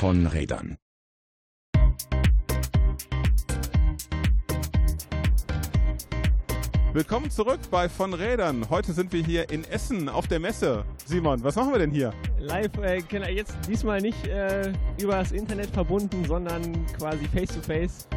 von Rädern. Willkommen zurück bei Von Rädern. Heute sind wir hier in Essen auf der Messe. Simon, was machen wir denn hier? Live, äh, jetzt diesmal nicht äh, über das Internet verbunden, sondern quasi face to face.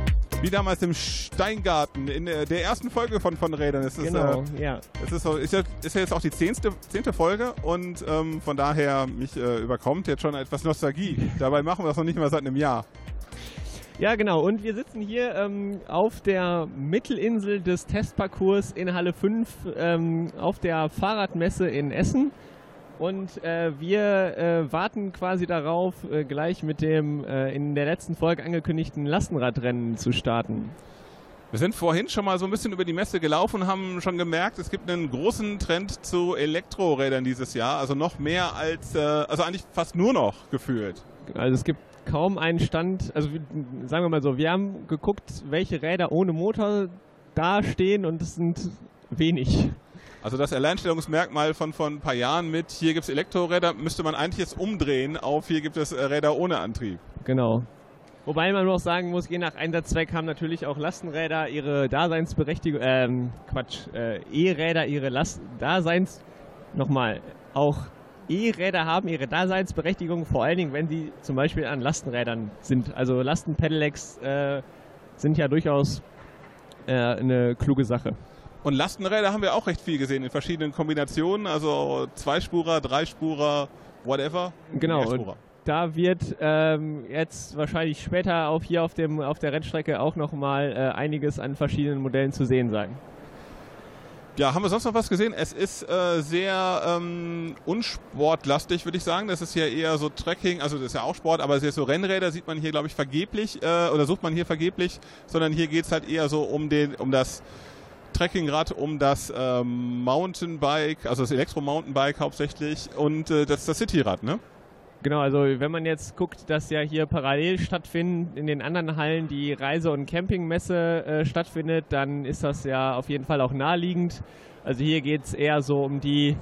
Wie damals im Steingarten in der, ersten Folge von Von Rädern. Es ist, genau, äh, ja. Es ist, so, ist, ja, ist ja jetzt auch die zehnte, zehnte Folge und ähm, von daher mich äh, überkommt jetzt schon etwas Nostalgie. Dabei machen wir das noch nicht mal seit einem Jahr. Ja, genau. Und wir sitzen hier ähm, auf der Mittelinsel des Testparcours in Halle 5 ähm, auf der Fahrradmesse in Essen. Und äh, wir äh, warten quasi darauf, äh, gleich mit dem äh, in der letzten Folge angekündigten Lastenradrennen zu starten. Wir sind vorhin schon mal so ein bisschen über die Messe gelaufen und haben schon gemerkt, es gibt einen großen Trend zu Elektrorädern dieses Jahr. Also noch mehr als, äh, also eigentlich fast nur noch gefühlt. Also es gibt kaum einen Stand, also sagen wir mal so, wir haben geguckt, welche Räder ohne Motor dastehen und es sind wenig. Also das Alleinstellungsmerkmal von vor ein paar Jahren mit hier gibt es Elektroräder, müsste man eigentlich jetzt umdrehen auf hier gibt es äh, Räder ohne Antrieb. Genau. Wobei man auch sagen muss, je nach Einsatzzweck haben natürlich auch Lastenräder ihre Daseinsberechtigung, ähm, Quatsch, äh, E-Räder ihre Last Daseins, nochmal, auch E-Räder haben ihre Daseinsberechtigung, vor allen Dingen, wenn sie zum Beispiel an Lastenrädern sind. Also Lastenpedelecs äh, sind ja durchaus äh, eine kluge Sache. Und Lastenräder haben wir auch recht viel gesehen in verschiedenen Kombinationen, also Zweispurer, Dreispurer, whatever. Genau. Da wird ähm, jetzt wahrscheinlich später auf hier auf, dem, auf der Rennstrecke auch nochmal äh, einiges an verschiedenen Modellen zu sehen sein. Ja, haben wir sonst noch was gesehen? Es ist äh, sehr ähm, unsportlastig, würde ich sagen. Das ist ja eher so Trekking, also das ist ja auch Sport, aber es ist so Rennräder sieht man hier, glaube ich, vergeblich äh, oder sucht man hier vergeblich, sondern hier geht es halt eher so um den, um das Trekkingrad, um das ähm, Mountainbike, also das Elektro-Mountainbike hauptsächlich und äh, das, das Cityrad, ne? Genau, also wenn man jetzt guckt, dass ja hier parallel stattfinden in den anderen Hallen die Reise- und Campingmesse äh, stattfindet, dann ist das ja auf jeden Fall auch naheliegend. Also hier geht es eher so um die,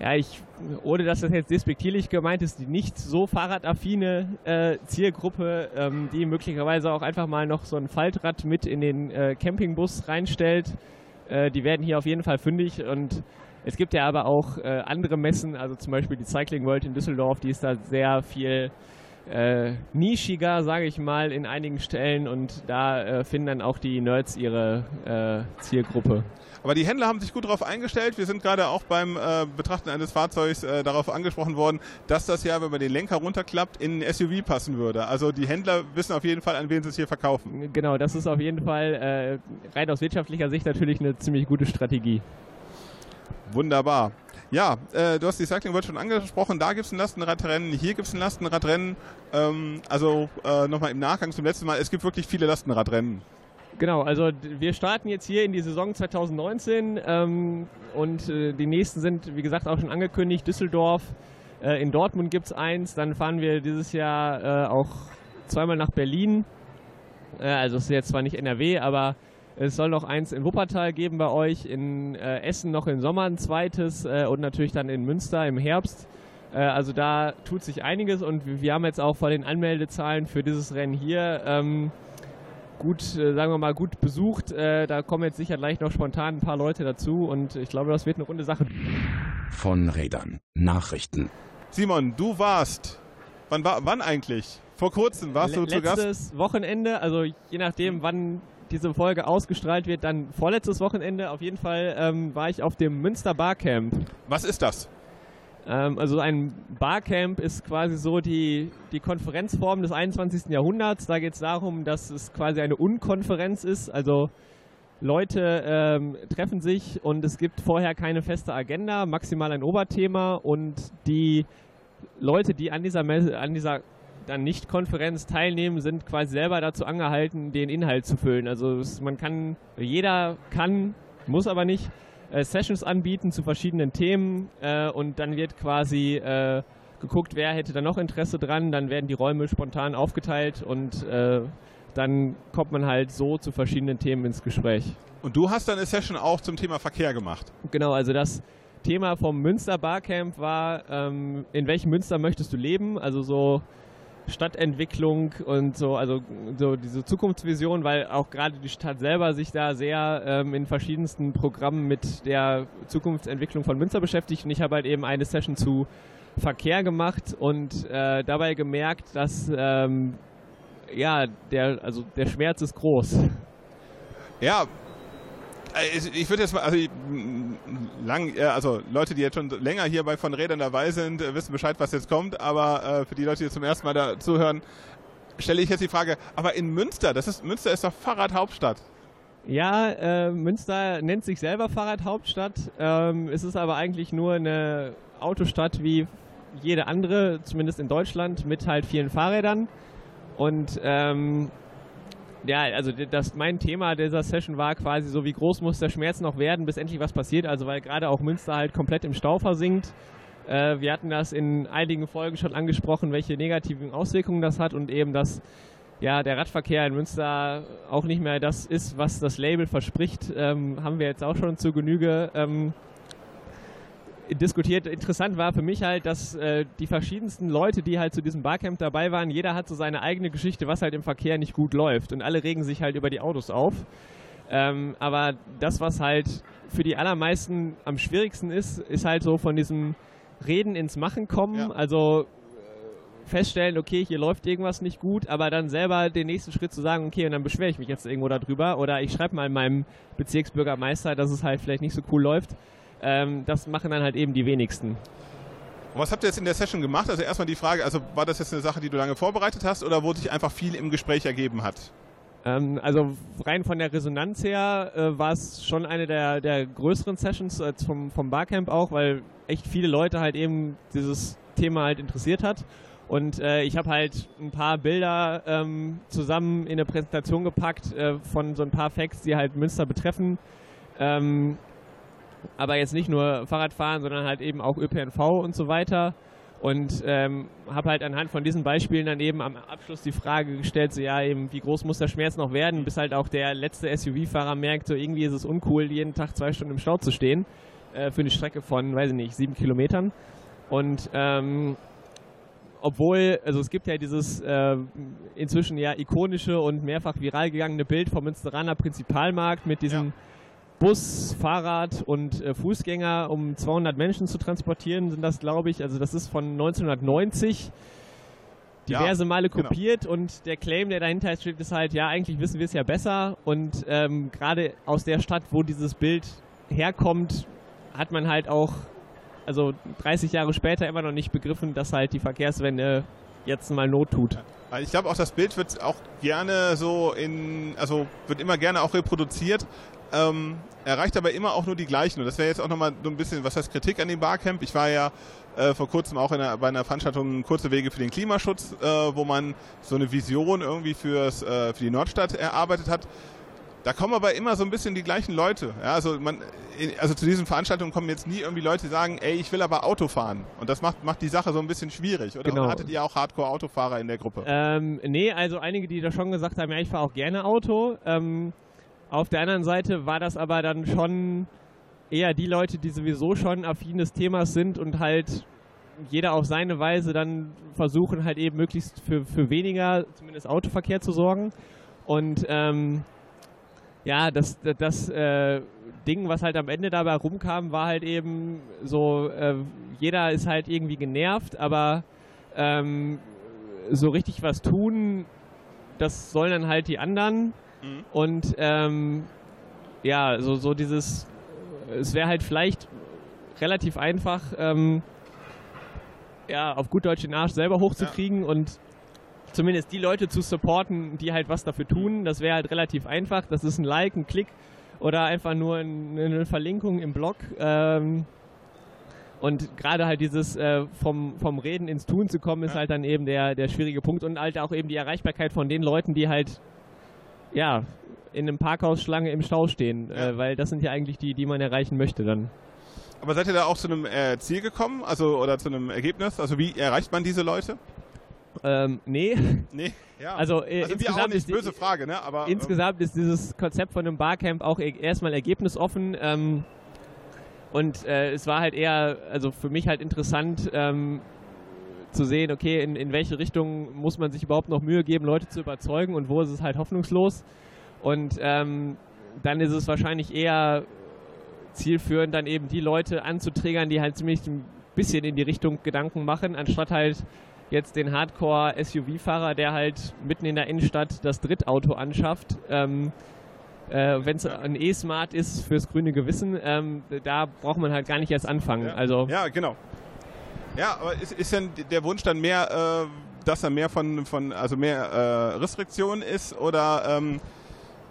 ja, ich, ohne dass das jetzt despektierlich gemeint ist, die nicht so fahrradaffine äh, Zielgruppe, ähm, die möglicherweise auch einfach mal noch so ein Faltrad mit in den äh, Campingbus reinstellt. Äh, die werden hier auf jeden Fall fündig und es gibt ja aber auch äh, andere Messen, also zum Beispiel die Cycling World in Düsseldorf, die ist da sehr viel äh, nischiger, sage ich mal, in einigen Stellen und da äh, finden dann auch die Nerds ihre Zielgruppe. Aber die Händler haben sich gut darauf eingestellt. Wir sind gerade auch beim äh, Betrachten eines Fahrzeugs äh, darauf angesprochen worden, dass das ja, wenn man den Lenker runterklappt, in ein SUV passen würde. Also die Händler wissen auf jeden Fall, an wen sie es hier verkaufen. Genau, das ist auf jeden Fall äh, rein aus wirtschaftlicher Sicht natürlich eine ziemlich gute Strategie. Wunderbar. Ja, äh, du hast die Cycling World schon angesprochen. Da gibt es ein Lastenradrennen, hier gibt es ein Lastenradrennen. Ähm, also äh, nochmal im Nachgang zum letzten Mal, es gibt wirklich viele Lastenradrennen. Genau, also wir starten jetzt hier in die Saison 2019 ähm, und äh, die nächsten sind, wie gesagt, auch schon angekündigt. Düsseldorf, äh, in Dortmund gibt es eins. Dann fahren wir dieses Jahr äh, auch zweimal nach Berlin. Äh, also es ist jetzt zwar nicht NRW, aber es soll noch eins in Wuppertal geben bei euch, in äh, Essen noch im Sommer ein zweites äh, und natürlich dann in Münster im Herbst. Also da tut sich einiges und wir haben jetzt auch vor den Anmeldezahlen für dieses Rennen hier ähm, gut, äh, sagen wir mal, gut besucht. Äh, da kommen jetzt sicher gleich noch spontan ein paar Leute dazu und ich glaube, das wird eine runde Sache. Von Rädern. Nachrichten. Simon, du warst. Wann, war, wann eigentlich? Vor kurzem warst du zu Gast? Letztes Wochenende, also je nachdem, wann diese Folge ausgestrahlt wird, dann vorletztes Wochenende auf jeden Fall ähm, war ich auf dem Münster Barcamp. Was ist das? Ähm, also ein Barcamp ist quasi so die, die Konferenzform des 21. Jahrhunderts. Da geht es darum, dass es quasi eine Unkonferenz ist. Also Leute ähm, treffen sich und es gibt vorher keine feste Agenda, maximal ein Oberthema und die Leute, die an dieser, Messe, an dieser dann Nicht-Konferenz teilnehmen, sind quasi selber dazu angehalten, den Inhalt zu füllen. Also man kann, jeder kann, muss aber nicht, äh, Sessions anbieten zu verschiedenen Themen äh, und dann wird quasi äh, geguckt, wer hätte da noch Interesse dran. Dann werden die Räume spontan aufgeteilt und äh, dann kommt man halt so zu verschiedenen Themen ins Gespräch. Und du hast dann eine Session auch zum Thema Verkehr gemacht? Genau, also das Thema vom Münster Barcamp war, ähm, in welchem Münster möchtest du leben? Also so Stadtentwicklung und so, also so diese Zukunftsvision, weil auch gerade die Stadt selber sich da sehr ähm, in verschiedensten Programmen mit der Zukunftsentwicklung von Münster beschäftigt. Und ich habe halt eben eine Session zu Verkehr gemacht und äh, dabei gemerkt, dass ähm, ja der also der Schmerz ist groß. Ja, ich würde jetzt mal, also, lang, also Leute, die jetzt schon länger hier bei von Rädern dabei sind, äh, wissen Bescheid, was jetzt kommt, aber äh, für die Leute, die zum ersten Mal da zuhören, stelle ich jetzt die Frage, aber in Münster, das ist, Münster ist doch Fahrradhauptstadt. Ja, äh, Münster nennt sich selber Fahrradhauptstadt. Ähm, es ist aber eigentlich nur eine Autostadt wie jede andere, zumindest in Deutschland, mit halt vielen Fahrrädern. Und ähm, ja, also das, mein Thema dieser Session war quasi so, wie groß muss der Schmerz noch werden, bis endlich was passiert. Also weil gerade auch Münster halt komplett im Stau versinkt. Äh, wir hatten das in einigen Folgen schon angesprochen, welche negativen Auswirkungen das hat und eben, dass ja, der Radverkehr in Münster auch nicht mehr das ist, was das Label verspricht, ähm, haben wir jetzt auch schon zu Genüge ähm, diskutiert. Interessant war für mich halt, dass äh, die verschiedensten Leute, die halt zu diesem Barcamp dabei waren, jeder hat so seine eigene Geschichte, was halt im Verkehr nicht gut läuft. Und alle regen sich halt über die Autos auf. Ähm, aber das, was halt für die allermeisten am schwierigsten ist, ist halt so von diesem Reden ins Machen kommen. Ja. Also äh, feststellen, okay, hier läuft irgendwas nicht gut, aber dann selber den nächsten Schritt zu sagen, okay, und dann beschwere ich mich jetzt irgendwo darüber oder ich schreibe mal meinem Bezirksbürgermeister, dass es halt vielleicht nicht so cool läuft. Ähm, das machen dann halt eben die wenigsten. Und was habt ihr jetzt in der Session gemacht? Also erstmal die Frage, also war das jetzt eine Sache, die du lange vorbereitet hast oder wo sich einfach viel im Gespräch ergeben hat? Ähm, also rein von der Resonanz her äh, war es schon eine der, der größeren Sessions äh, vom, vom Barcamp auch, weil echt viele Leute halt eben dieses Thema halt interessiert hat. Und äh, ich habe halt ein paar Bilder ähm, zusammen in eine Präsentation gepackt äh, von so ein paar Facts, die halt Münster betreffen. Ähm, aber jetzt nicht nur Fahrradfahren, sondern halt eben auch ÖPNV und so weiter. Und ähm, habe halt anhand von diesen Beispielen dann eben am Abschluss die Frage gestellt, so ja eben, wie groß muss der Schmerz noch werden, bis halt auch der letzte SUV-Fahrer merkt, so irgendwie ist es uncool, jeden Tag zwei Stunden im Stau zu stehen, äh, für eine Strecke von, weiß ich nicht, sieben Kilometern. Und ähm, obwohl, also es gibt ja dieses äh, inzwischen ja ikonische und mehrfach viral gegangene Bild vom Münsteraner Prinzipalmarkt mit diesem ja Bus, Fahrrad und äh, Fußgänger, um 200 Menschen zu transportieren, sind das, glaube ich. Also das ist von 1990 diverse ja, Male genau. kopiert genau. und der Claim, der dahinter steht, ist halt, ja, eigentlich wissen wir es ja besser und ähm, gerade aus der Stadt, wo dieses Bild herkommt, hat man halt auch, also 30 Jahre später immer noch nicht begriffen, dass halt die Verkehrswende jetzt mal Not tut. Ich glaube auch, das Bild wird auch gerne so in, also wird immer gerne auch reproduziert, ähm, erreicht aber immer auch nur die gleichen. Und das wäre jetzt auch nochmal so ein bisschen, was heißt Kritik an dem Barcamp? Ich war ja äh, vor kurzem auch einer, bei einer Veranstaltung Kurze Wege für den Klimaschutz, äh, wo man so eine Vision irgendwie fürs, äh, für die Nordstadt erarbeitet hat. Da kommen aber immer so ein bisschen die gleichen Leute. Ja, also, man, also zu diesen Veranstaltungen kommen jetzt nie irgendwie Leute, die sagen, ey, ich will aber Auto fahren. Und das macht, macht die Sache so ein bisschen schwierig. Oder genau. hattet ihr auch Hardcore-Autofahrer in der Gruppe? Ähm, nee, also einige, die da schon gesagt haben, ja, ich fahre auch gerne Auto. Ähm, auf der anderen Seite war das aber dann schon eher die Leute, die sowieso schon affin des Themas sind und halt jeder auf seine Weise dann versuchen, halt eben möglichst für, für weniger, zumindest Autoverkehr zu sorgen. Und ähm, ja, das, das, das äh, Ding, was halt am Ende dabei rumkam, war halt eben so, äh, jeder ist halt irgendwie genervt, aber ähm, so richtig was tun, das sollen dann halt die anderen. Mhm. Und ähm, ja, so, so dieses, es wäre halt vielleicht relativ einfach, ähm, ja, auf gut Deutsch den Arsch selber hochzukriegen ja. und zumindest die Leute zu supporten, die halt was dafür tun. Das wäre halt relativ einfach. Das ist ein Like, ein Klick oder einfach nur eine Verlinkung im Blog. Ähm, und gerade halt dieses äh, vom, vom Reden ins Tun zu kommen, ist ja. halt dann eben der, der schwierige Punkt und halt auch eben die Erreichbarkeit von den Leuten, die halt ja, in einem Parkhausschlange im Stau stehen, ja. äh, weil das sind ja eigentlich die, die man erreichen möchte dann. Aber seid ihr da auch zu einem äh, Ziel gekommen, also oder zu einem Ergebnis? Also wie erreicht man diese Leute? Ähm, nee. Nee, ja. Also, äh, also insgesamt ist böse Frage, ne? Aber ähm, insgesamt ähm, ist dieses Konzept von einem Barcamp auch e erstmal ergebnisoffen. Ähm, und äh, es war halt eher, also für mich halt interessant, ähm, zu sehen, okay, in, in welche Richtung muss man sich überhaupt noch Mühe geben, Leute zu überzeugen und wo ist es halt hoffnungslos. Und ähm, dann ist es wahrscheinlich eher zielführend, dann eben die Leute anzuträgern, die halt ziemlich ein bisschen in die Richtung Gedanken machen, anstatt halt jetzt den Hardcore-SUV-Fahrer, der halt mitten in der Innenstadt das Drittauto anschafft. Ähm, äh, Wenn es ein E-Smart ist fürs grüne Gewissen, ähm, da braucht man halt gar nicht erst anfangen. Ja. Also Ja, genau. Ja, aber ist, ist denn der Wunsch dann mehr, äh, dass er mehr von, von also mehr äh, Restriktionen ist oder ähm,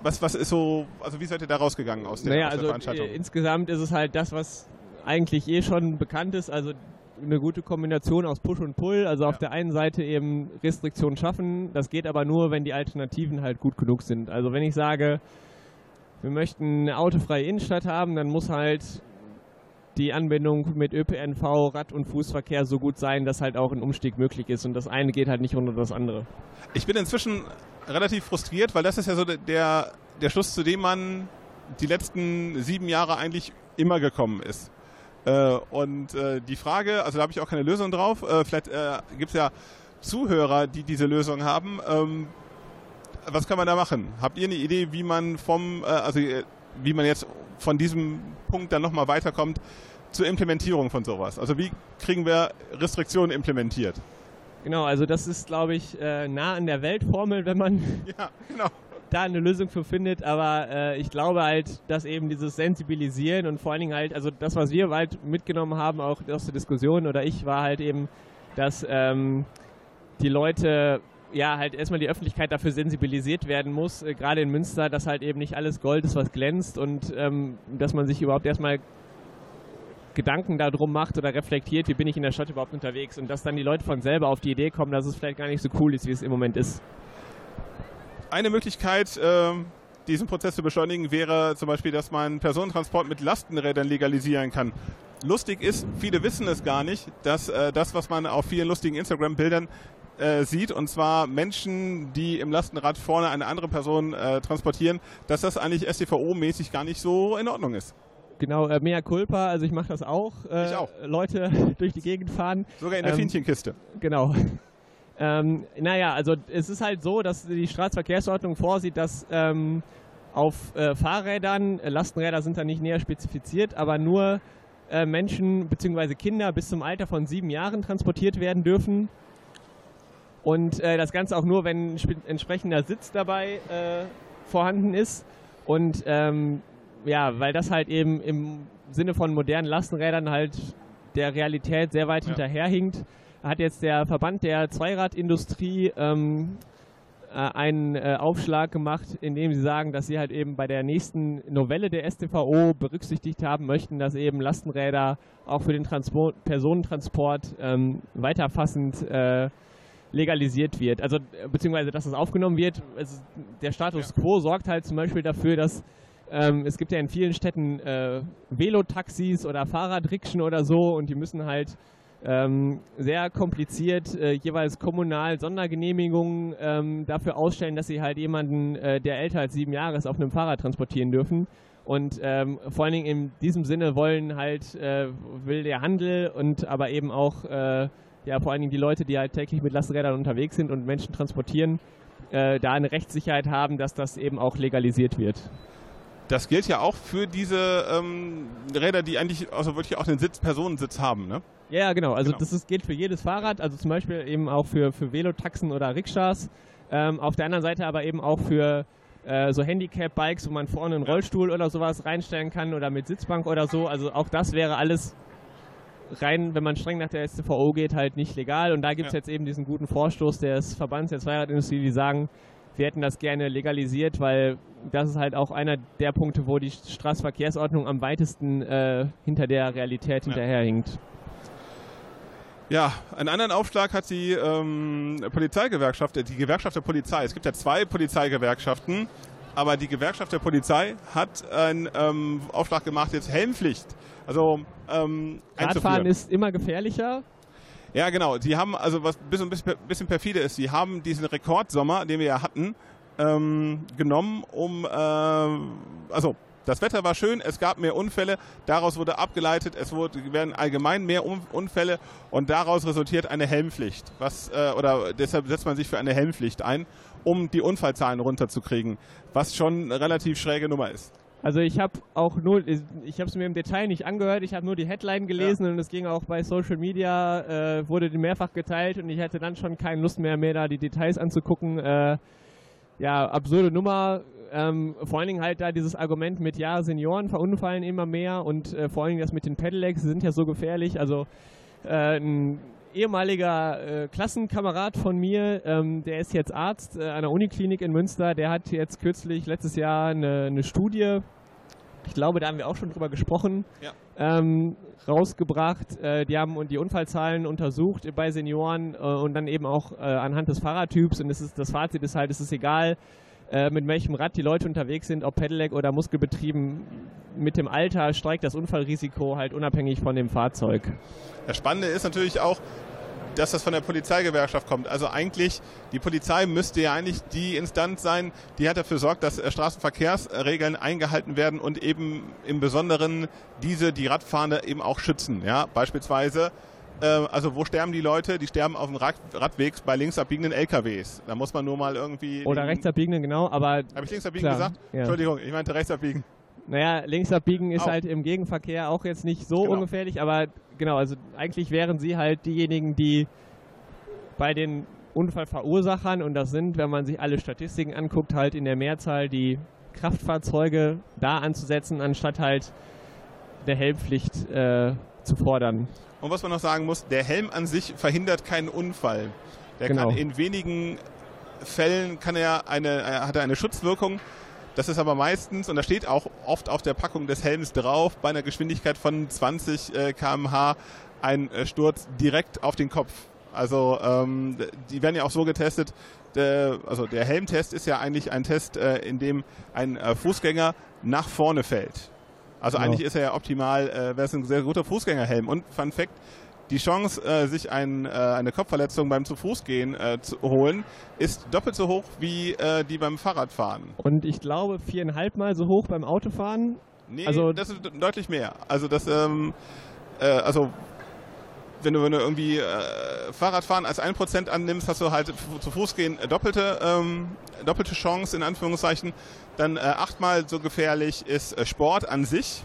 was, was ist so, also wie seid ihr da rausgegangen aus der, naja, aus der also Veranstaltung? äh, insgesamt ist es halt das, was eigentlich eh schon bekannt ist, also eine gute Kombination aus Push und Pull. Also auf Ja. der einen Seite eben Restriktionen schaffen, das geht aber nur, wenn die Alternativen halt gut genug sind. Also wenn ich sage, wir möchten eine autofreie Innenstadt haben, dann muss halt die Anbindung mit ÖPNV, Rad- und Fußverkehr so gut sein, dass halt auch ein Umstieg möglich ist. Und das eine geht halt nicht ohne das andere. Ich bin inzwischen relativ frustriert, weil das ist ja so der, der Schluss, zu dem man die letzten sieben Jahre eigentlich immer gekommen ist. Äh, und äh, die Frage, also da habe ich auch keine Lösung drauf, äh, vielleicht gibt es ja Zuhörer, die diese Lösung haben. Ähm, was kann man da machen? Habt ihr eine Idee, wie man vom, also wie man jetzt von diesem Punkt dann nochmal weiterkommt zur Implementierung von sowas? Also wie kriegen wir Restriktionen implementiert? Genau, also das ist, glaube ich, äh, nah an der Weltformel, wenn man Ja, genau. da eine Lösung für findet, aber äh, ich glaube halt, dass eben dieses Sensibilisieren und vor allen Dingen halt, also das, was wir halt mitgenommen haben, auch aus der Diskussion oder ich, war halt eben, dass ähm, die Leute ja halt erstmal die Öffentlichkeit dafür sensibilisiert werden muss, äh, gerade in Münster, dass halt eben nicht alles Gold ist, was glänzt und ähm, dass man sich überhaupt erstmal Gedanken darum macht oder reflektiert, wie bin ich in der Stadt überhaupt unterwegs und dass dann die Leute von selber auf die Idee kommen, dass es vielleicht gar nicht so cool ist, wie es im Moment ist. Eine Möglichkeit, ähm, diesen Prozess zu beschleunigen, wäre zum Beispiel, dass man Personentransport mit Lastenrädern legalisieren kann. Lustig ist, viele wissen es gar nicht, dass äh, das, was man auf vielen lustigen Instagram-Bildern äh, sieht, und zwar Menschen, die im Lastenrad vorne eine andere Person äh, transportieren, dass das eigentlich STVO-mäßig gar nicht so in Ordnung ist. Genau, äh, mea culpa, also ich mache das auch. Äh, Ich auch. Leute durch die Gegend fahren. Sogar in der Ähm, Fiehnchenkiste. Genau. Ähm, naja, also es ist halt so, dass die Straßenverkehrsordnung vorsieht, dass ähm, auf äh, Fahrrädern, äh, Lastenräder sind da nicht näher spezifiziert, aber nur äh, Menschen bzw. Kinder bis zum Alter von sieben Jahren transportiert werden dürfen. Und äh, das Ganze auch nur, wenn ein entsprechender Sitz dabei äh, vorhanden ist. Und ähm, ja, weil das halt eben im Sinne von modernen Lastenrädern halt der Realität sehr weit Ja. hinterherhinkt, hat jetzt der Verband der Zweiradindustrie ähm, äh, einen äh, Aufschlag gemacht, in dem sie sagen, dass sie halt eben bei der nächsten Novelle der StVO berücksichtigt haben möchten, dass eben Lastenräder auch für den Transport, Personentransport ähm, weiterfassend äh, legalisiert wird. Also äh, beziehungsweise, dass es aufgenommen wird. Es, der Status quo sorgt halt zum Beispiel dafür, dass ähm, es gibt ja in vielen Städten äh, Velotaxis oder Fahrradrikschen oder so und die müssen halt ähm, sehr kompliziert äh, jeweils kommunal Sondergenehmigungen ähm, dafür ausstellen, dass sie halt jemanden, äh, der älter als sieben Jahre ist, auf einem Fahrrad transportieren dürfen. Und ähm, vor allen Dingen in diesem Sinne wollen halt, äh, will der Handel und aber eben auch äh, ja, vor allen Dingen die Leute, die halt täglich mit Lastenrädern unterwegs sind und Menschen transportieren, äh, da eine Rechtssicherheit haben, dass das eben auch legalisiert wird. Das gilt ja auch für diese ähm, Räder, die eigentlich also wirklich auch einen Sitz, Personensitz haben, ne? Ja, genau. Also Genau. das ist, gilt für jedes Fahrrad, also zum Beispiel eben auch für, für Velotaxen oder Rikschas. Ähm, auf der anderen Seite aber eben auch für äh, so Handicap-Bikes, wo man vorne einen. Rollstuhl oder sowas reinstellen kann oder mit Sitzbank oder so. Also auch das wäre alles rein, wenn man streng nach der StVO geht, halt nicht legal. Und da gibt es Ja. jetzt eben diesen guten Vorstoß des Verbands der Zweiradindustrie, die sagen, wir hätten das gerne legalisiert, weil das ist halt auch einer der Punkte, wo die Straßenverkehrsordnung am weitesten äh, hinter der Realität Ja. hinterherhinkt. Ja, einen anderen Aufschlag hat die ähm, Polizeigewerkschaft, äh, die Gewerkschaft der Polizei. Es gibt ja zwei Polizeigewerkschaften, aber die Gewerkschaft der Polizei hat einen ähm, Aufschlag gemacht, jetzt Helmpflicht. Also ähm, Radfahren ist immer gefährlicher. Ja, genau. Die haben, also was ein bisschen, perfide ist, die haben diesen Rekordsommer, den wir ja hatten, ähm, genommen, um, äh, also Das Wetter war schön, es gab mehr Unfälle, daraus wurde abgeleitet, es wurde, werden allgemein mehr Unfälle und daraus resultiert eine Helmpflicht. Was, äh, oder deshalb setzt man sich für eine Helmpflicht ein, um die Unfallzahlen runterzukriegen, was schon eine relativ schräge Nummer ist. Also ich habe auch nur, ich habe es mir im Detail nicht angehört, ich habe nur die Headline gelesen ja. und es ging auch bei Social Media, äh, wurde mehrfach geteilt und ich hatte dann schon keine Lust mehr, mehr da die Details anzugucken. Äh, ja, absurde Nummer. Ähm, vor allen Dingen halt da dieses Argument mit, ja, Senioren verunfallen immer mehr und äh, vor allen Dingen das mit den Pedelecs, sind ja so gefährlich. Also äh, ein ehemaliger äh, Klassenkamerad von mir, ähm, der ist jetzt Arzt äh, an der Uniklinik in Münster, der hat jetzt kürzlich letztes Jahr eine, eine Studie, ich glaube, da haben wir auch schon drüber gesprochen, ja. ähm, rausgebracht. Äh, die haben die Unfallzahlen untersucht bei Senioren äh, und dann eben auch äh, anhand des Fahrradtyps. Und es ist, das Fazit ist halt, es ist egal, äh, mit welchem Rad die Leute unterwegs sind, ob Pedelec oder Muskelbetrieben. Mit dem Alter steigt das Unfallrisiko halt unabhängig von dem Fahrzeug. Das Spannende ist natürlich auch, dass das von der Polizeigewerkschaft kommt. Also eigentlich, die Polizei müsste ja eigentlich die Instanz sein, die hat dafür sorgt, dass äh, Straßenverkehrsregeln eingehalten werden und eben im Besonderen diese, die Radfahrende eben auch schützen. Ja, beispielsweise also wo sterben die Leute? Die sterben auf dem Rad Radweg bei links abbiegenden LKWs. Da muss man nur mal irgendwie... Oder rechts abbiegenden, genau, aber... Habe ich links abbiegen gesagt? Ja. Entschuldigung, ich meinte rechts abbiegen. Naja, links abbiegen ist auch. halt im Gegenverkehr auch jetzt nicht so genau. ungefährlich, aber genau, also eigentlich wären sie halt diejenigen, die bei den Unfallverursachern, und das sind, wenn man sich alle Statistiken anguckt, halt in der Mehrzahl die Kraftfahrzeuge da anzusetzen, anstatt halt der Helmpflicht äh, zu fordern. Und was man noch sagen muss, der Helm an sich verhindert keinen Unfall. Der genau. kann in wenigen Fällen kann er eine, hat er eine Schutzwirkung. Das ist aber meistens, und da steht auch oft auf der Packung des Helms drauf, bei einer Geschwindigkeit von 20 äh, km/h ein äh, Sturz direkt auf den Kopf. Also ähm, die werden ja auch so getestet. Der, also der Helmtest ist ja eigentlich ein Test, äh, in dem ein äh, Fußgänger nach vorne fällt. Also genau. eigentlich ist er ja optimal, äh, wäre es ein sehr guter Fußgängerhelm. Und Fun Fact, die Chance, äh, sich ein, äh, eine Kopfverletzung beim Zu-Fuß-Gehen äh, zu holen, ist doppelt so hoch wie äh, die beim Fahrradfahren. Und ich glaube viereinhalb Mal so hoch beim Autofahren. Nee, also das ist deutlich mehr. Also das, ähm, äh, also wenn du, wenn du irgendwie äh, Fahrradfahren als 1% annimmst, hast du halt zu Fuß gehen doppelte, ähm, doppelte Chance in Anführungszeichen. Dann äh, achtmal so gefährlich ist äh, Sport an sich.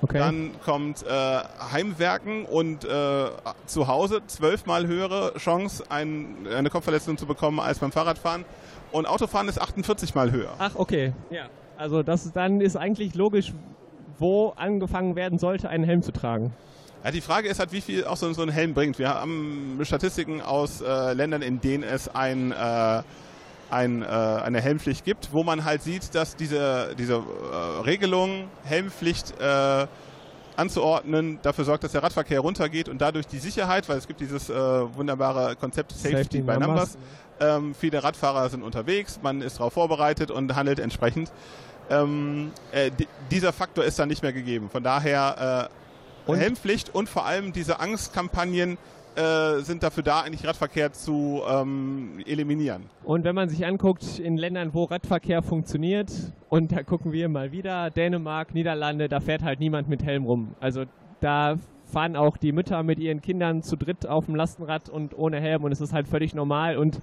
Okay. Dann kommt äh, Heimwerken und äh, zu Hause zwölfmal höhere Chance, ein, eine Kopfverletzung zu bekommen als beim Fahrradfahren. Und Autofahren ist 48 mal höher. Ach, okay. Ja. Also das dann ist eigentlich logisch, wo angefangen werden sollte, einen Helm zu tragen. Ja, die Frage ist halt, wie viel auch so, so ein Helm bringt. Wir haben Statistiken aus äh, Ländern, in denen es ein äh, ein, äh, eine Helmpflicht gibt, wo man halt sieht, dass diese, diese äh, Regelung, Helmpflicht äh, anzuordnen, dafür sorgt, dass der Radverkehr runtergeht und dadurch die Sicherheit, weil es gibt dieses äh, wunderbare Konzept Safety, Safety by Numbers. Numbers. Ähm, viele Radfahrer sind unterwegs, man ist darauf vorbereitet und handelt entsprechend. Ähm, äh, dieser Faktor ist dann nicht mehr gegeben. Von daher äh, Helmpflicht und vor allem diese Angstkampagnen, äh, sind dafür da, eigentlich Radverkehr zu ähm, eliminieren. Und wenn man sich anguckt, in Ländern, wo Radverkehr funktioniert, und da gucken wir mal wieder, Dänemark, Niederlande, da fährt halt niemand mit Helm rum. Also da fahren auch die Mütter mit ihren Kindern zu dritt auf dem Lastenrad und ohne Helm und es ist halt völlig normal und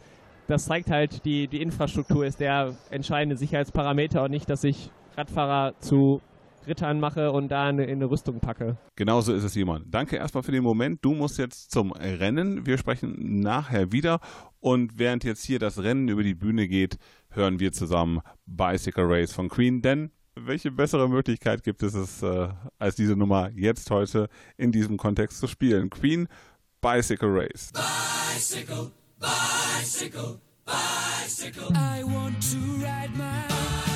das zeigt halt, die, die Infrastruktur ist der entscheidende Sicherheitsparameter und nicht, dass sich Radfahrer zu Rittern mache und da eine, eine Rüstung packe. Genauso ist es, Simon. Danke erstmal für den Moment. Du musst jetzt zum Rennen. Wir sprechen nachher wieder. Und während jetzt hier das Rennen über die Bühne geht, hören wir zusammen Bicycle Race von Queen. Denn welche bessere Möglichkeit gibt es, äh, als diese Nummer jetzt heute in diesem Kontext zu spielen? Queen, Bicycle Race. Bicycle, bicycle, bicycle. I want to ride my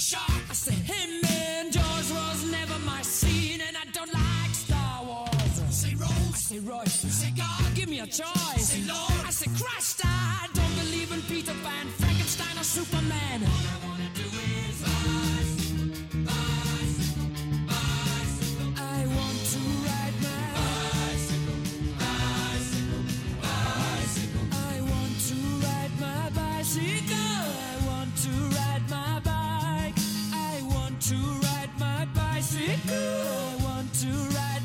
shark, I say him, man. Jaws was never my scene, and I don't like Star Wars. Say Rose, I say Royce, you say God, give me a choice. Say Lord, I say Christ, I bicycle. I want to ride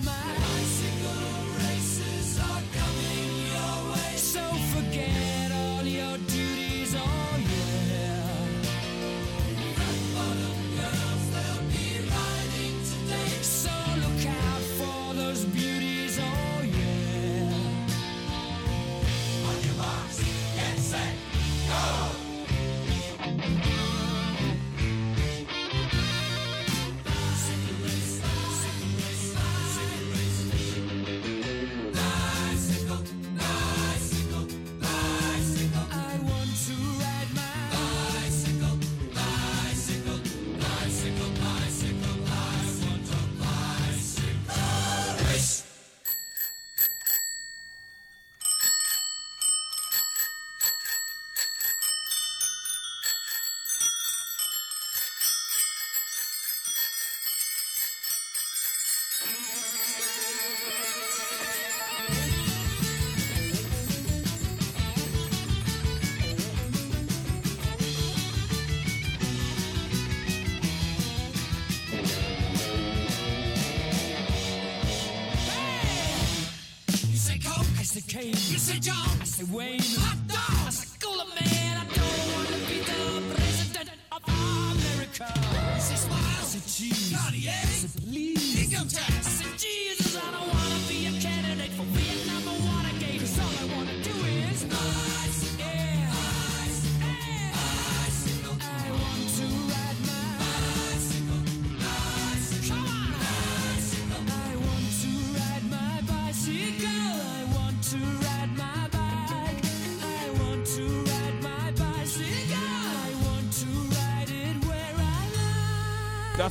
Wayne.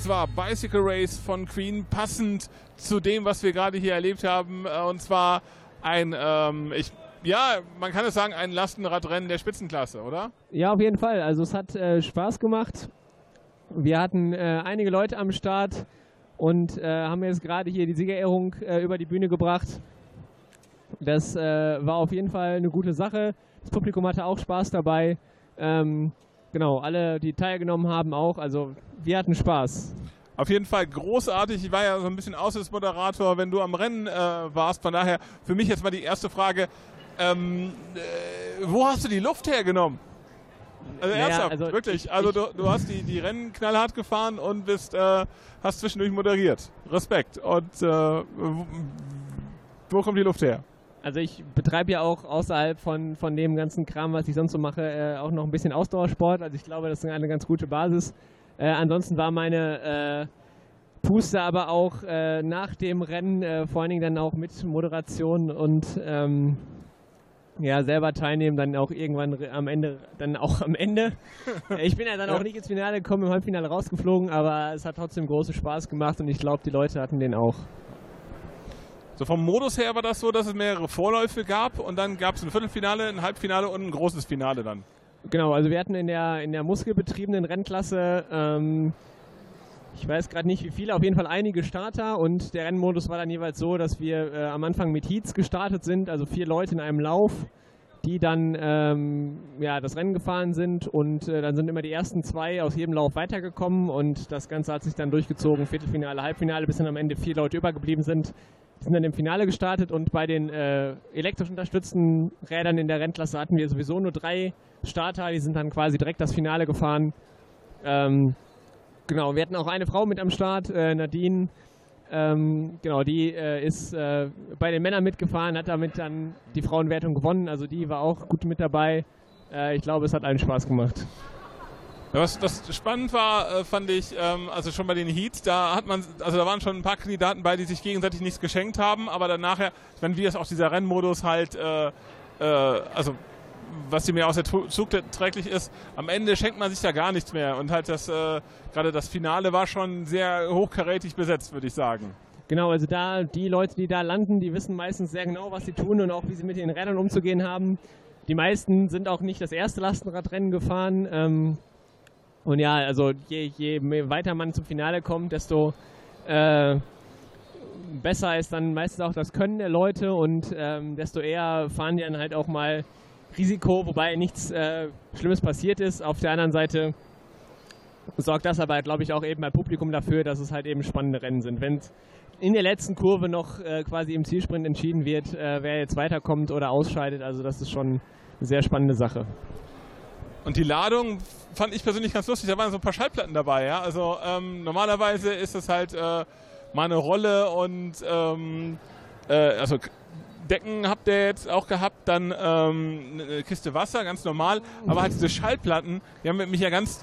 Das war Bicycle Race von Queen, passend zu dem, was wir gerade hier erlebt haben. Äh, Und zwar ein, ähm, ich, ja, man kann es sagen, ein Lastenradrennen der Spitzenklasse, oder? Ja, auf jeden Fall. Also es hat äh, Spaß gemacht. Wir hatten äh, einige Leute am Start und äh, haben jetzt gerade hier die Siegerehrung äh, über die Bühne gebracht. Das äh, war auf jeden Fall eine gute Sache. Das Publikum hatte auch Spaß dabei. Ähm, genau, alle, die teilgenommen haben, auch. Also wir hatten Spaß. Auf jeden Fall großartig. Ich war ja so ein bisschen Aussichtsmoderator, wenn du am Rennen äh, warst. Von daher für mich jetzt mal die erste Frage. Ähm, äh, wo hast du die Luft hergenommen? Also Naja, ernsthaft, also wirklich. ich- also du, du hast die, die Rennen knallhart gefahren und bist, äh, hast zwischendurch moderiert. Respekt. Und äh, wo kommt die Luft her? Also ich betreibe ja auch außerhalb von, von dem ganzen Kram, was ich sonst so mache, äh, auch noch ein bisschen Ausdauersport. Also ich glaube, das ist eine ganz gute Basis. Äh, ansonsten war meine äh, Puste aber auch äh, nach dem Rennen, äh, vor allen Dingen dann auch mit Moderation und ähm, ja, selber teilnehmen, dann auch irgendwann am Ende, dann auch am Ende. Äh, ich bin ja dann auch nicht ins Finale gekommen, im Halbfinale rausgeflogen, aber es hat trotzdem großen Spaß gemacht und ich glaube, die Leute hatten den auch. So vom Modus her war das so, dass es mehrere Vorläufe gab und dann gab es ein Viertelfinale, ein Halbfinale und ein großes Finale dann. Genau, also wir hatten in der, in der muskelbetriebenen Rennklasse, ähm, ich weiß gerade nicht wie viele, auf jeden Fall einige Starter und der Rennmodus war dann jeweils so, dass wir äh, am Anfang mit Heats gestartet sind, also vier Leute in einem Lauf, die dann ähm, ja, das Rennen gefahren sind und äh, dann sind immer die ersten zwei aus jedem Lauf weitergekommen und das Ganze hat sich dann durchgezogen, Viertelfinale, Halbfinale, bis dann am Ende vier Leute übergeblieben sind. Sind dann im Finale gestartet und bei den äh, elektrisch unterstützten Rädern in der Rennklasse hatten wir sowieso nur drei Starter, die sind dann quasi direkt das Finale gefahren. Ähm, genau, wir hatten auch eine Frau mit am Start, äh, Nadine. Ähm, genau, die äh, ist äh, bei den Männern mitgefahren, hat damit dann die Frauenwertung gewonnen. Also die war auch gut mit dabei. Äh, ich glaube, es hat allen Spaß gemacht. Was das spannend war, äh, fand ich, ähm, also schon bei den Heats, da hat man, also da waren schon ein paar Kandidaten bei, die sich gegenseitig nichts geschenkt haben, aber dann nachher, ich meine, es auch dieser Rennmodus halt, äh, äh, also was mir aus der Tu- zugträglich ist, am Ende schenkt man sich da gar nichts mehr und halt das, äh, gerade das Finale war schon sehr hochkarätig besetzt, würde ich sagen. Genau, also da die Leute, die da landen, die wissen meistens sehr genau, was sie tun und auch wie sie mit den Rädern umzugehen haben. Die meisten sind auch nicht das erste Lastenradrennen gefahren. Ähm, und ja, also je, je weiter man zum Finale kommt, desto äh, besser ist dann meistens auch das Können der Leute und ähm, desto eher fahren die dann halt auch mal Risiko, wobei nichts äh, Schlimmes passiert ist. Auf der anderen Seite sorgt das aber, glaube ich, auch eben beim Publikum dafür, dass es halt eben spannende Rennen sind. Wenn in der letzten Kurve noch äh, quasi im Zielsprint entschieden wird, äh, wer jetzt weiterkommt oder ausscheidet, also das ist schon eine sehr spannende Sache. Und die Ladung fand ich persönlich ganz lustig. Da waren so ein paar Schallplatten dabei. Ja? Also ähm, normalerweise ist es halt äh, mal eine Rolle und ähm, äh, also Decken habt ihr jetzt auch gehabt, dann ähm, eine Kiste Wasser, ganz normal. Aber halt diese Schallplatten, die haben mich ja ganz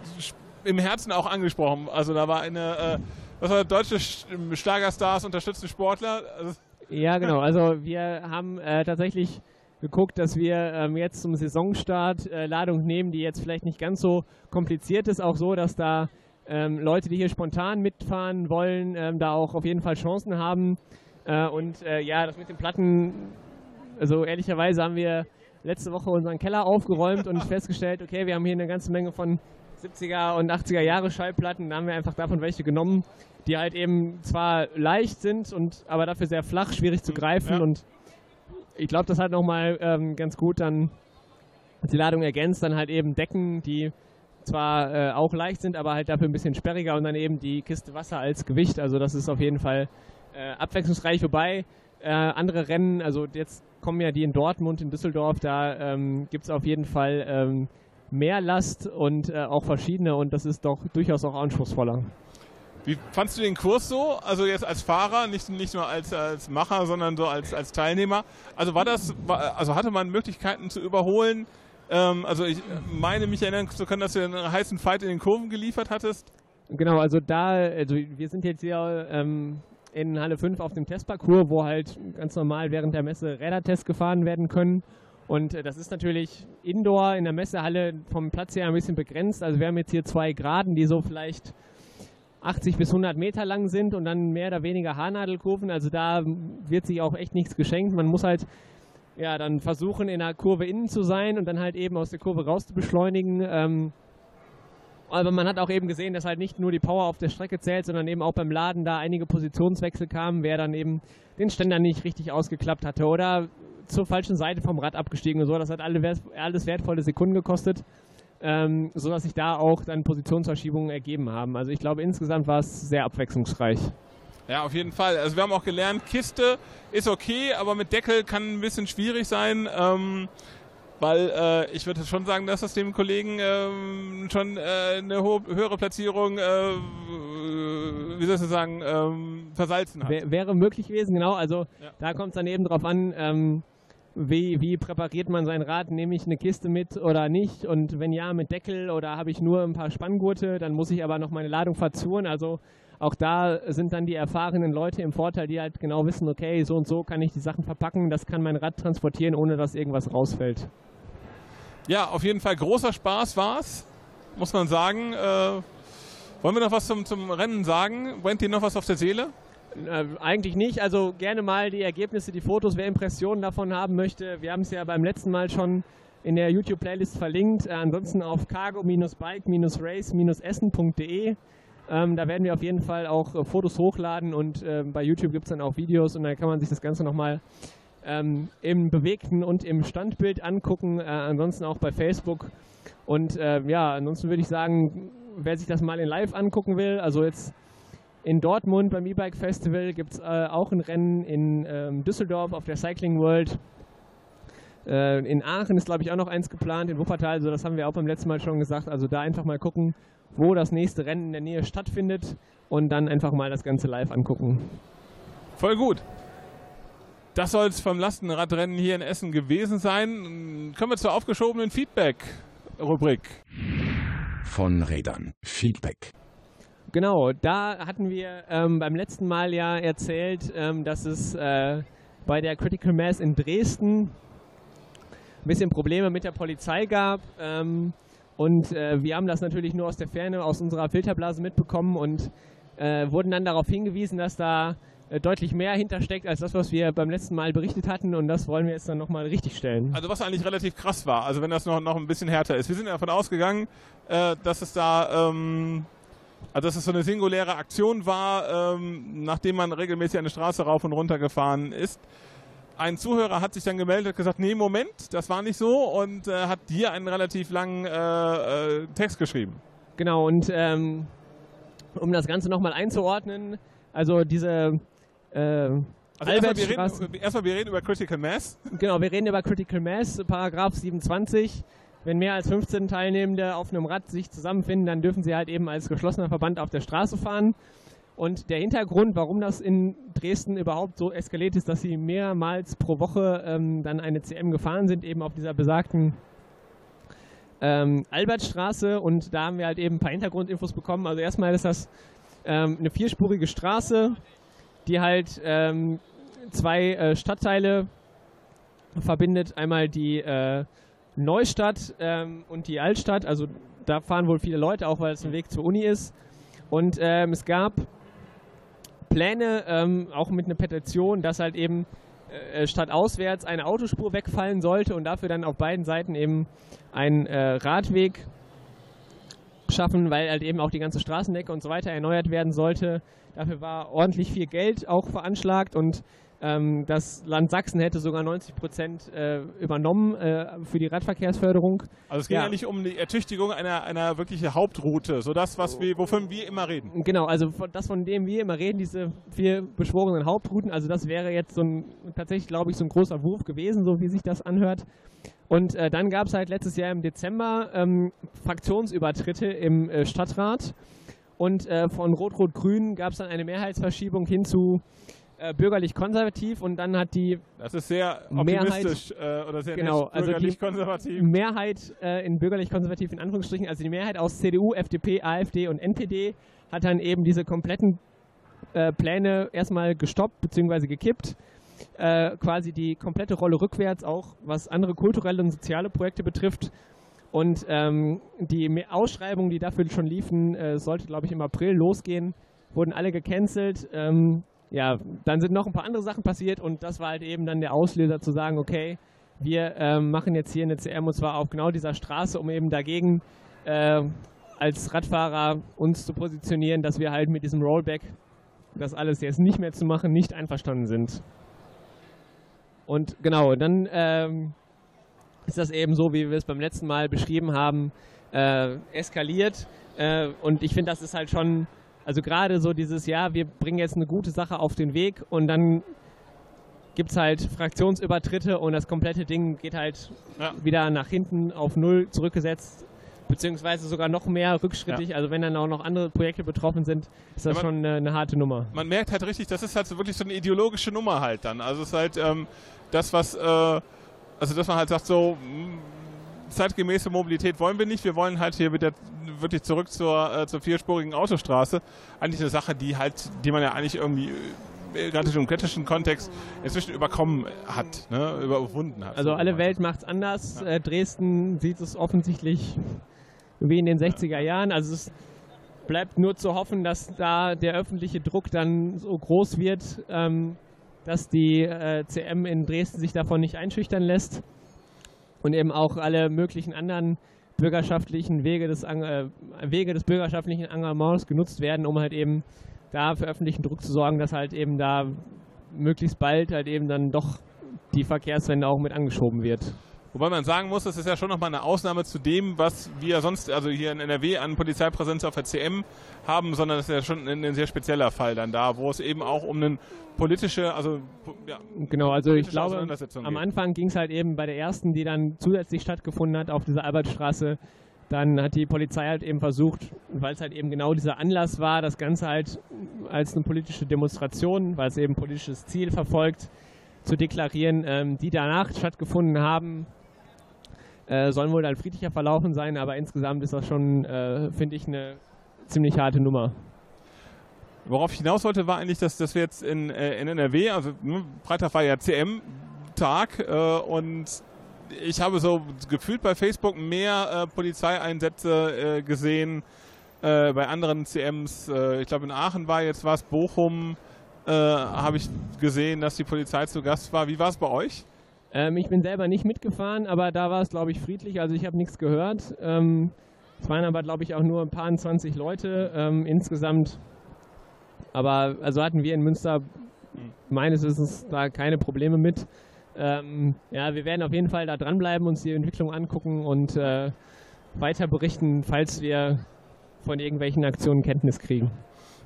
im Herzen auch angesprochen. Also da war eine, äh, was war deutsche Schlagerstars unterstützten Sportler. Also ja, genau. Also wir haben äh, tatsächlich geguckt, dass wir ähm, jetzt zum Saisonstart äh, Ladung nehmen, die jetzt vielleicht nicht ganz so kompliziert ist. Auch so, dass da ähm, Leute, die hier spontan mitfahren wollen, ähm, da auch auf jeden Fall Chancen haben. Äh, und äh, ja, das mit den Platten, also ehrlicherweise haben wir letzte Woche unseren Keller aufgeräumt und festgestellt, okay, wir haben hier eine ganze Menge von 70er und 80er Jahre Schallplatten. Da haben wir einfach davon welche genommen, die halt eben zwar leicht sind und aber dafür sehr flach, schwierig zu greifen ja. und ich glaube, das hat nochmal ähm, ganz gut dann die Ladung ergänzt, dann halt eben Decken, die zwar äh, auch leicht sind, aber halt dafür ein bisschen sperriger und dann eben die Kiste Wasser als Gewicht. Also das ist auf jeden Fall äh, abwechslungsreich. Wobei äh, andere Rennen, also jetzt kommen ja die in Dortmund, in Düsseldorf, da ähm, gibt es auf jeden Fall ähm, mehr Last und äh, auch verschiedene und das ist doch durchaus auch anspruchsvoller. Wie fandst du den Kurs so? Also jetzt als Fahrer, nicht, nicht nur als, als Macher, sondern so als, als Teilnehmer. Also war das, war, also hatte man Möglichkeiten zu überholen? Ähm, also ich meine mich erinnern zu können, dass du einen heißen Fight in den Kurven geliefert hattest. Genau, also da, also wir sind jetzt hier ähm, in Halle 5 auf dem Testparcours, wo halt ganz normal während der Messe Rädertests gefahren werden können. Und äh, das ist natürlich indoor in der Messehalle vom Platz her ein bisschen begrenzt. Also wir haben jetzt hier zwei Graden, die so vielleicht 80 bis 100 Meter lang sind und dann mehr oder weniger Haarnadelkurven. Also da wird sich auch echt nichts geschenkt. Man muss halt ja dann versuchen, in der Kurve innen zu sein und dann halt eben aus der Kurve raus zu beschleunigen. Ähm, aber man hat auch eben gesehen, dass halt nicht nur die Power auf der Strecke zählt, sondern eben auch beim Laden da einige Positionswechsel kamen, wer dann eben den Ständer nicht richtig ausgeklappt hatte oder zur falschen Seite vom Rad abgestiegen und so. Das hat alle, alles wertvolle Sekunden gekostet ähm, sodass sich da auch dann Positionsverschiebungen ergeben haben. Also ich glaube, insgesamt war es sehr abwechslungsreich. Ja, auf jeden Fall. Also wir haben auch gelernt, Kiste ist okay, aber mit Deckel kann ein bisschen schwierig sein. Ähm, weil äh, ich würde schon sagen, dass das dem Kollegen ähm, schon äh, eine höhere Platzierung, äh, wie soll ich sagen, ähm, versalzen hat. wäre möglich gewesen, genau. Also ja. da kommt es dann eben drauf an, ähm, wie, wie präpariert man sein Rad? Nehme ich eine Kiste mit oder nicht? Und wenn ja, mit Deckel oder habe ich nur ein paar Spanngurte, dann muss ich aber noch meine Ladung verzuren. Also auch da sind dann die erfahrenen Leute im Vorteil, die halt genau wissen, okay, so und so kann ich die Sachen verpacken, das kann mein Rad transportieren, ohne dass irgendwas rausfällt. Ja, auf jeden Fall großer Spaß war es, muss man sagen. Äh, wollen wir noch was zum, zum Rennen sagen? Brennt dir noch was auf der Seele? Äh, eigentlich nicht. Also gerne mal die Ergebnisse, die Fotos, wer Impressionen davon haben möchte. Wir haben es ja beim letzten Mal schon in der YouTube-Playlist verlinkt. Äh, ansonsten auf cargo-bike-race-essen.de. Ähm, da werden wir auf jeden Fall auch äh, Fotos hochladen und äh, bei YouTube gibt es dann auch Videos und dann kann man sich das Ganze nochmal ähm, im bewegten und im Standbild angucken. Äh, ansonsten auch bei Facebook. Und äh, ja, ansonsten würde ich sagen, wer sich das mal in Live angucken will, also jetzt in Dortmund beim E-Bike Festival gibt es äh, auch ein Rennen in ähm, Düsseldorf auf der Cycling World. Äh, in Aachen ist, glaube ich, auch noch eins geplant, in Wuppertal. Also das haben wir auch beim letzten Mal schon gesagt. Also da einfach mal gucken, wo das nächste Rennen in der Nähe stattfindet und dann einfach mal das Ganze live angucken. Voll gut. Das soll es vom Lastenradrennen hier in Essen gewesen sein. Kommen wir zur aufgeschobenen Feedback-Rubrik. Von Rädern. Feedback. Genau, da hatten wir ähm, beim letzten Mal ja erzählt, ähm, dass es äh, bei der Critical Mass in Dresden ein bisschen Probleme mit der Polizei gab. Ähm, und äh, wir haben das natürlich nur aus der Ferne, aus unserer Filterblase mitbekommen und äh, wurden dann darauf hingewiesen, dass da äh, deutlich mehr hintersteckt als das, was wir beim letzten Mal berichtet hatten. Und das wollen wir jetzt dann nochmal richtig stellen. Also was eigentlich relativ krass war, also wenn das noch, noch ein bisschen härter ist. Wir sind davon ausgegangen, äh, dass es da ähm, also dass es so eine singuläre Aktion war, ähm, nachdem man regelmäßig eine Straße rauf und runter gefahren ist. ein Zuhörer hat sich dann gemeldet und gesagt, nee, Moment, das war nicht so und äh, hat dir einen relativ langen äh, äh, Text geschrieben. Genau, und ähm, um das Ganze nochmal einzuordnen, also diese äh, Also erstmal wir, reden, erstmal wir reden über Critical Mass. genau, wir reden über Critical Mass, Paragraph 27. Wenn mehr als 15 Teilnehmende auf einem Rad sich zusammenfinden, dann dürfen sie halt eben als geschlossener Verband auf der Straße fahren. Und der Hintergrund, warum das in Dresden überhaupt so eskaliert ist, dass sie mehrmals pro Woche ähm, dann eine CM gefahren sind, eben auf dieser besagten ähm, Albertstraße. Und da haben wir halt eben ein paar Hintergrundinfos bekommen. Also erstmal ist das ähm, eine vierspurige Straße, die halt ähm, zwei äh, Stadtteile verbindet. Einmal die äh, Neustadt ähm, und die Altstadt. Also da fahren wohl viele Leute, auch weil es ein Weg zur Uni ist. Und ähm, es gab Pläne, ähm, auch mit einer Petition, dass halt eben äh, statt auswärts eine Autospur wegfallen sollte und dafür dann auf beiden Seiten eben ein äh, Radweg schaffen, weil halt eben auch die ganze Straßendecke und so weiter erneuert werden sollte. Dafür war ordentlich viel Geld auch veranschlagt und ähm, das Land Sachsen hätte sogar 90 Prozent äh, übernommen äh, für die Radverkehrsförderung. Also es ging Ja. ja, nicht um die Ertüchtigung einer, einer wirklichen Hauptroute, so das, was wir, wovon wir immer reden. Genau, also das, von dem wir immer reden, diese vier beschworenen Hauptrouten, also das wäre jetzt so ein, tatsächlich, glaube ich, so ein großer Wurf gewesen, so wie sich das anhört. Und äh, dann gab es halt letztes Jahr im Dezember ähm, Fraktionsübertritte im äh, Stadtrat. Und äh, von Rot-Rot-Grün gab es dann eine Mehrheitsverschiebung hin zu äh, bürgerlich-konservativ. Und dann hat die Das ist sehr Mehrheit- optimistisch äh, oder sehr Genau, nett, also die- bürgerlich konservativ. Mehrheit äh, in bürgerlich-konservativ in Anführungsstrichen, also die Mehrheit aus CDU, FDP, AfD und NPD hat dann eben diese kompletten äh, Pläne erstmal gestoppt bzw. gekippt. Äh, quasi die komplette Rolle rückwärts, auch was andere kulturelle und soziale Projekte betrifft. Und ähm, die Ausschreibungen, die dafür schon liefen, äh, sollte, glaube ich, im April losgehen, wurden alle gecancelt. Ähm, ja, dann sind noch ein paar andere Sachen passiert und das war halt eben dann der Auslöser zu sagen, okay, wir ähm, machen jetzt hier eine CM und zwar auf genau dieser Straße, um eben dagegen äh, als Radfahrer uns zu positionieren, dass wir halt mit diesem Rollback, das alles jetzt nicht mehr zu machen, nicht einverstanden sind. Und genau, dann ähm, ist das eben so, wie wir es beim letzten Mal beschrieben haben, äh, eskaliert. Äh, und ich finde, das ist halt schon, also gerade so dieses Jahr, wir bringen jetzt eine gute Sache auf den Weg und dann gibt es halt Fraktionsübertritte und das komplette Ding geht halt Ja. wieder nach hinten auf Null zurückgesetzt, beziehungsweise sogar noch mehr rückschrittig. Also wenn dann auch noch andere Projekte betroffen sind, ist das Ja, man- schon eine, eine harte Nummer. Man merkt halt richtig, das ist halt so wirklich so eine ideologische Nummer halt dann. Also es ist halt ähm, das, was, äh, also dass man halt sagt so, mh, zeitgemäße Mobilität wollen wir nicht, wir wollen halt hier wieder wirklich zurück zur, äh, zur vierspurigen Autostraße. Eigentlich eine Sache, die halt, die man ja eigentlich irgendwie gerade im kritischen Kontext inzwischen überkommen hat, ne? überwunden hat. Also alle Welt macht's anders. Äh, Dresden sieht es offensichtlich wie in den 60er Jahren. Also es bleibt nur zu hoffen, dass da der öffentliche Druck dann so groß wird, ähm, dass die äh, CM in Dresden sich davon nicht einschüchtern lässt und eben auch alle möglichen anderen bürgerschaftlichen Wege des, äh, Wege des bürgerschaftlichen Engagements genutzt werden, um halt eben da für öffentlichen Druck zu sorgen, dass halt eben da möglichst bald halt eben dann doch die Verkehrswende auch mit angeschoben wird. Wobei man sagen muss, das ist ja schon nochmal eine Ausnahme zu dem, was wir sonst, also hier in NRW an Polizeipräsenz auf der CM haben, sondern das ist ja schon ein, ein sehr spezieller Fall dann da, wo es eben auch um eine politische, also ja, Genau, also ich glaube, am geht. Anfang ging es halt eben bei der ersten, die dann zusätzlich stattgefunden hat auf dieser Albertstraße, dann hat die Polizei halt eben versucht, weil es halt eben genau dieser Anlass war, das Ganze halt als eine politische Demonstration, weil es eben ein politisches Ziel verfolgt, zu deklarieren, ähm, die danach stattgefunden haben, äh, sollen wohl dann friedlicher verlaufen sein, aber insgesamt ist das schon, äh, finde ich, eine ziemlich harte Nummer. Worauf ich hinaus wollte, war eigentlich, dass, dass wir jetzt in, äh, in NRW, also ne, Freitag war ja CM-Tag äh, und ich habe so gefühlt bei Facebook mehr äh, Polizeieinsätze gesehen bei anderen CMs. Ich glaube in Aachen war jetzt was, Bochum habe ich gesehen, dass die Polizei zu Gast war. Wie war es bei euch? Ähm, ich bin selber nicht mitgefahren, aber da war es, glaube ich, friedlich. Also ich habe nichts gehört. Ähm, es waren aber, glaube ich, auch nur ein paar und 20 Leute ähm, insgesamt. Aber also hatten wir in Münster meines Wissens da keine Probleme mit. Ähm, ja, wir werden auf jeden Fall da dranbleiben, uns die Entwicklung angucken und äh, weiter berichten, falls wir von irgendwelchen Aktionen Kenntnis kriegen.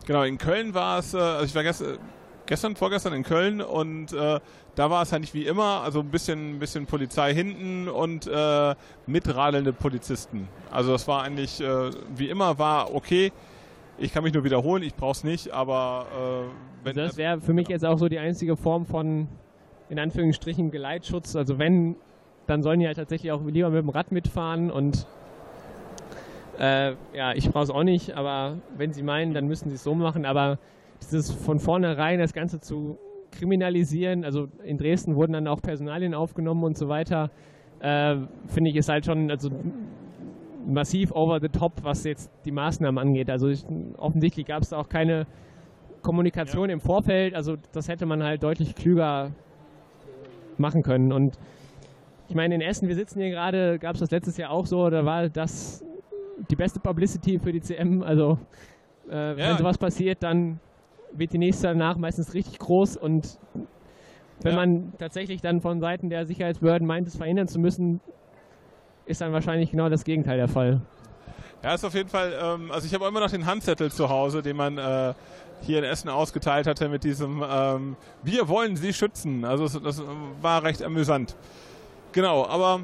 Genau, in Köln war es, äh, also ich war gestern, gestern, vorgestern in Köln und äh, da war es halt nicht wie immer, also ein bisschen, ein bisschen Polizei hinten und äh, mitradelnde Polizisten. Also das war eigentlich, äh, wie immer war okay. Ich kann mich nur wiederholen, ich brauche es nicht, aber äh, wenn Also das wäre für mich jetzt auch so die einzige Form von, in Anführungsstrichen, Geleitschutz. Also wenn, dann sollen die halt tatsächlich auch lieber mit dem Rad mitfahren und äh, ja, ich brauche es auch nicht, aber wenn sie meinen, dann müssen sie es so machen. Aber dieses von vornherein das Ganze zu kriminalisieren, also in Dresden wurden dann auch Personalien aufgenommen und so weiter, äh, finde ich ist halt schon also massiv over the top, was jetzt die Maßnahmen angeht. Also ich, offensichtlich gab es auch keine Kommunikation im Vorfeld, also das hätte man halt deutlich klüger machen können. Und ich meine, in Essen, wir sitzen hier gerade, gab es das letztes Jahr auch so, da war das die beste Publicity für die CM. Also äh, wenn Ja. sowas passiert, dann wird die nächste danach meistens richtig groß und wenn Ja. man tatsächlich dann von Seiten der Sicherheitsbehörden meint, es verhindern zu müssen, ist dann wahrscheinlich genau das Gegenteil der Fall. Ja, ist auf jeden Fall, ähm, also ich habe immer noch den Handzettel zu Hause, den man äh, hier in Essen ausgeteilt hatte mit diesem ähm, Wir wollen Sie schützen. Also das, das war recht amüsant. Genau, aber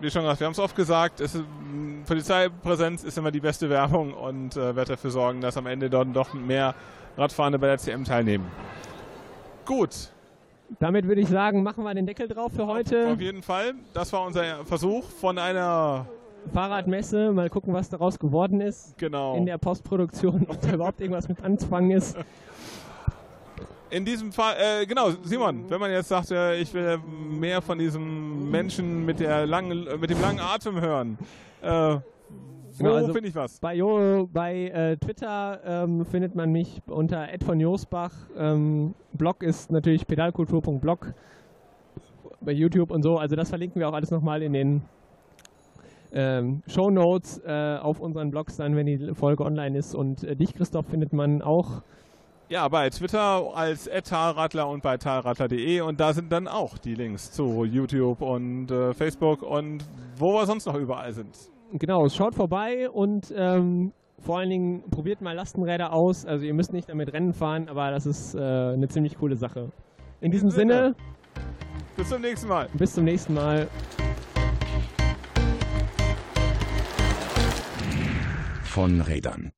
wie schon gesagt, wir haben es oft gesagt, es ist, m, Polizeipräsenz ist immer die beste Werbung und äh, wird dafür sorgen, dass am Ende dort doch mehr Radfahrende bei der CM teilnehmen. Gut, Damit würde ich sagen, machen wir den Deckel drauf für heute. auf jeden Fall. Das war unser Versuch von einer, Fahrradmesse, mal gucken, was daraus geworden ist genau. in der Postproduktion, ob da überhaupt irgendwas mit anzufangen ist. In diesem Fall, äh, genau, Simon, wenn man jetzt sagt, äh, ich will mehr von diesem Menschen mit, der langen, mit dem langen Atem hören, äh, wo Genau, also- finde ich was? Bei, jo, bei äh, Twitter ähm, findet man mich unter Ed von Josbach. Ähm, Blog ist natürlich pedalkultur.blog. Bei YouTube und so. Also das verlinken wir auch alles nochmal in den ähm, Show Notes äh, auf unseren Blogs dann, wenn die Folge online ist. Und äh, dich, Christoph, findet man auch. Ja, bei Twitter als Talradler und bei talradler.de und da sind dann auch die Links zu YouTube und äh, Facebook und wo wir sonst noch überall sind. Genau, schaut vorbei und ähm, vor allen Dingen probiert mal Lastenräder aus. Also ihr müsst nicht damit Rennen fahren, aber das ist äh, eine ziemlich coole Sache. In diesem Sinne. Sinne, Bis zum nächsten Mal. bis zum nächsten Mal. Von Rädern.